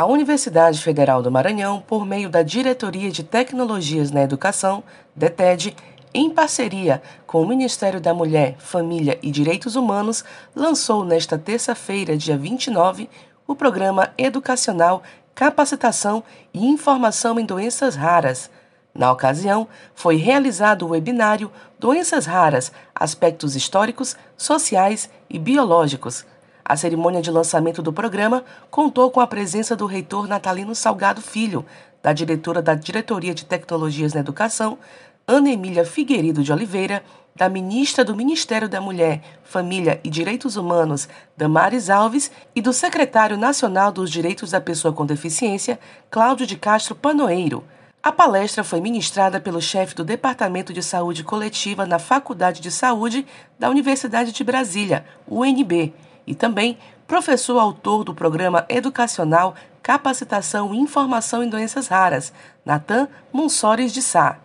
A Universidade Federal do Maranhão, por meio da Diretoria de Tecnologias na Educação, DETED, em parceria com o Ministério da Mulher, Família e Direitos Humanos, lançou nesta terça-feira, dia 29, o programa educacional Capacitação e Informação em Doenças Raras. Na ocasião, foi realizado o webinário Doenças Raras, Aspectos Históricos, Sociais e Biológicos. A cerimônia de lançamento do programa contou com a presença do reitor Natalino Salgado Filho, da diretora da Diretoria de Tecnologias na Educação, Ana Emília Figueiredo de Oliveira, da ministra do Ministério da Mulher, Família e Direitos Humanos, Damares Alves, e do secretário nacional dos Direitos da Pessoa com Deficiência, Cláudio de Castro Panoeiro. A palestra foi ministrada pelo chefe do Departamento de Saúde Coletiva na Faculdade de Saúde da Universidade de Brasília, UNB, e também professor autor do programa educacional Capacitação e Informação em Doenças Raras, Natan Monsores de Sá.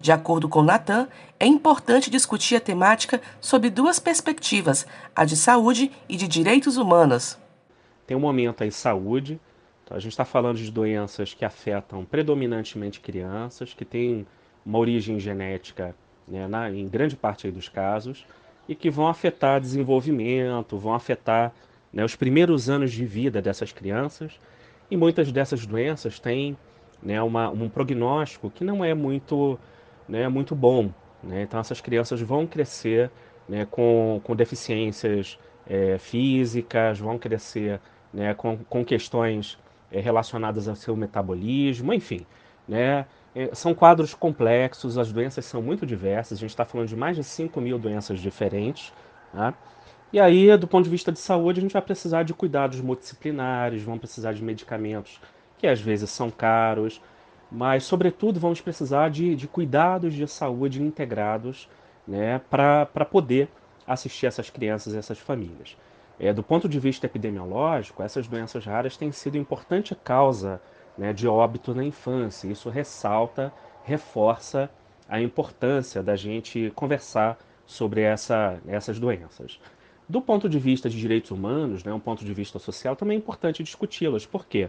De acordo com Natan, é importante discutir a temática sob duas perspectivas, a de saúde e de direitos humanos. Tem um momento aí saúde, então a gente está falando de doenças que afetam predominantemente crianças, que têm uma origem genética né, na, em grande parte dos casos, e que vão afetar desenvolvimento, vão afetar né, os primeiros anos de vida dessas crianças, e muitas dessas doenças têm né, uma, um prognóstico que não é muito né, muito bom. Né? Então essas crianças vão crescer né, com, com deficiências é, físicas, vão crescer né, com, com questões é, relacionadas ao seu metabolismo, enfim. Né? É, são quadros complexos, as doenças são muito diversas, a gente está falando de mais de 5 mil doenças diferentes. Tá? E aí, do ponto de vista de saúde, a gente vai precisar de cuidados multidisciplinares, vão precisar de medicamentos que às vezes são caros, mas, sobretudo, vamos precisar de, de cuidados de saúde integrados né, para poder assistir essas crianças e essas famílias. É, do ponto de vista epidemiológico, essas doenças raras têm sido importante causa né, de óbito na infância. Isso ressalta, reforça a importância da gente conversar sobre essa, essas doenças. Do ponto de vista de direitos humanos, né, um ponto de vista social, também é importante discuti-las. Por quê?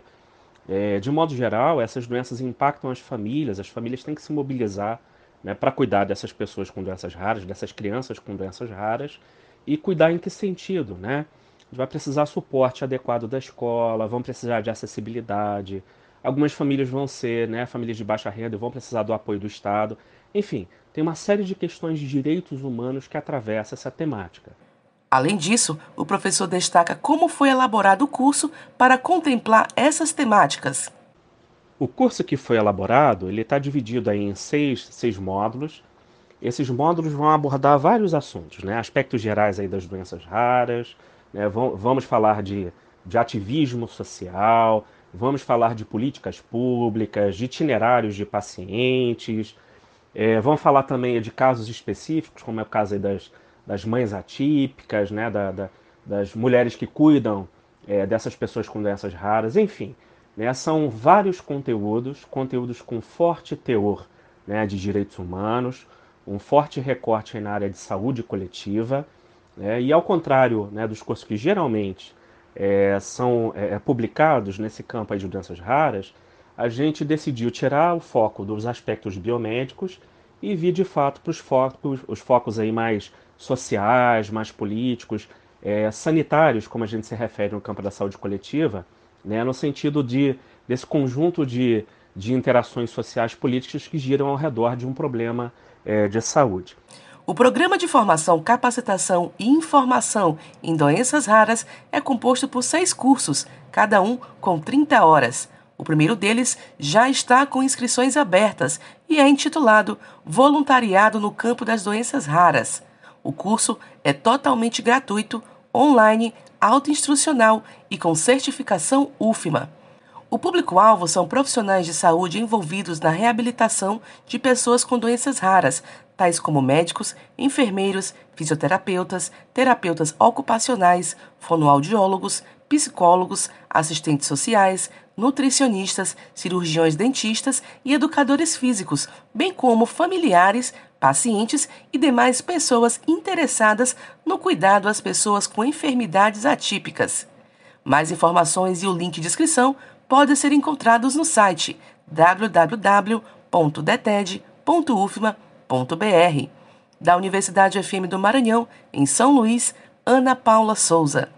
É, de modo geral, essas doenças impactam as famílias, as famílias têm que se mobilizar né, para cuidar dessas pessoas com doenças raras, dessas crianças com doenças raras, e cuidar em que sentido? Né? Vai precisar suporte adequado da escola, vão precisar de acessibilidade, algumas famílias vão ser né, famílias de baixa renda, vão precisar do apoio do Estado. Enfim, tem uma série de questões de direitos humanos que atravessa essa temática. Além disso, o professor destaca como foi elaborado o curso para contemplar essas temáticas. O curso que foi elaborado ele está dividido aí em seis, seis módulos. Esses módulos vão abordar vários assuntos, né? aspectos gerais aí das doenças raras, né? vamos falar de, de ativismo social, vamos falar de políticas públicas, de itinerários de pacientes, é, vamos falar também de casos específicos, como é o caso das das mães atípicas, né, da, da, das mulheres que cuidam é, dessas pessoas com doenças raras, enfim. Né, são vários conteúdos, conteúdos com forte teor né, de direitos humanos, um forte recorte na área de saúde coletiva, né, e ao contrário né, dos cursos que geralmente é, são é, é publicados nesse campo de doenças raras, a gente decidiu tirar o foco dos aspectos biomédicos e vir de fato para os focos, os focos aí mais sociais, mais políticos, é, sanitários, como a gente se refere no campo da saúde coletiva, né, no sentido de, desse conjunto de, de interações sociais políticas que giram ao redor de um problema é, de saúde. O programa de formação, capacitação e informação em doenças raras é composto por seis cursos, cada um com 30 horas. O primeiro deles já está com inscrições abertas e é intitulado Voluntariado no Campo das Doenças Raras. O curso é totalmente gratuito, online, autoinstrucional e com certificação UFMA. O público-alvo são profissionais de saúde envolvidos na reabilitação de pessoas com doenças raras, tais como médicos, enfermeiros, fisioterapeutas, terapeutas ocupacionais, fonoaudiólogos, psicólogos, assistentes sociais, nutricionistas, cirurgiões dentistas e educadores físicos, bem como familiares, pacientes e demais pessoas interessadas no cuidado às pessoas com enfermidades atípicas. Mais informações e o link de inscrição podem ser encontrados no site www.deted.ufma.br. Da Universidade FM do Maranhão, em São Luís, Ana Paula Souza.